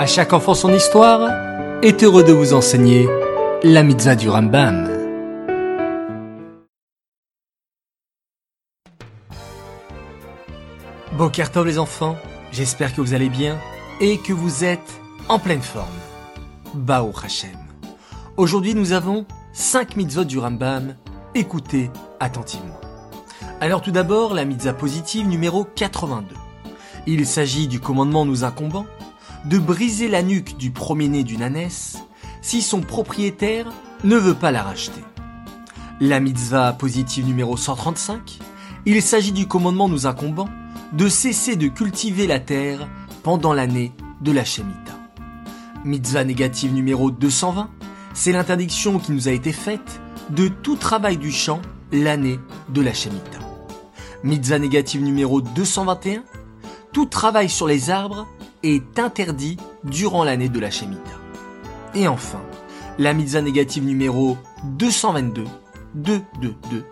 À chaque enfant son histoire est heureux de vous enseigner la mitzvah du Rambam. Bokertov les enfants, j'espère que vous allez bien et que vous êtes en pleine forme. Bao Hashem. Aujourd'hui nous avons 5 mitzvot du Rambam, écoutez attentivement. Alors tout d'abord la mitzvah positive numéro 82. Il s'agit du commandement nous incombant de briser la nuque du premier-né d'une ânesse si son propriétaire ne veut pas la racheter. La mitzvah positive numéro 135, il s'agit du commandement nous incombant de cesser de cultiver la terre pendant l'année de la Shemitah. Mitzvah négative numéro 220, c'est l'interdiction qui nous a été faite de tout travail du champ l'année de la Shemitah. Mitzvah négative numéro 221, tout travail sur les arbres est interdit durant l'année de la Shemitah. Et enfin, la mitzvah négative numéro 222, 222,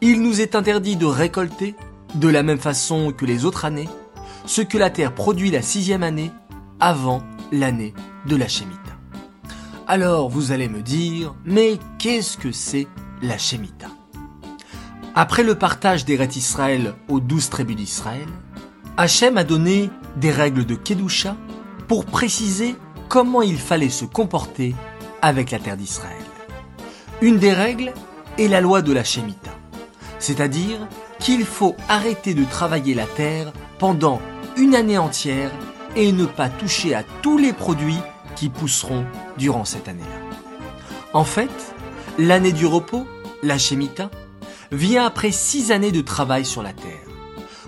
il nous est interdit de récolter, de la même façon que les autres années, ce que la terre produit la sixième année avant l'année de la Shemitah. Alors vous allez me dire, mais qu'est-ce que c'est la Shemitah Après le partage des rêtes Israël aux douze tribus d'Israël, Hachem a donné des règles de Kedusha pour préciser comment il fallait se comporter avec la terre d'Israël. Une des règles est la loi de la Shemitah, c'est-à-dire qu'il faut arrêter de travailler la terre pendant une année entière et ne pas toucher à tous les produits qui pousseront durant cette année-là. En fait, l'année du repos, la Shemitah, vient après six années de travail sur la terre.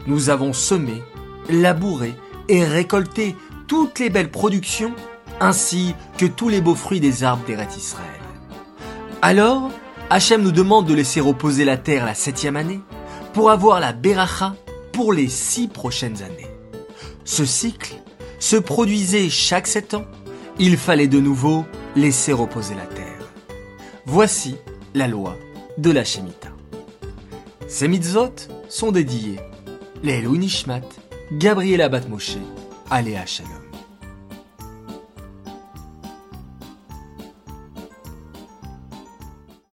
Nous avons semé, labourer et récolter toutes les belles productions ainsi que tous les beaux fruits des arbres d'Eret Israël. Alors, Hachem nous demande de laisser reposer la terre la septième année pour avoir la Beracha pour les six prochaines années. Ce cycle se produisait chaque sept ans. Il fallait de nouveau laisser reposer la terre. Voici la loi de la Shemitah. Ces mitzvot sont dédiés les Nishmat Gabriela Batmoshe, Aléa Shalom.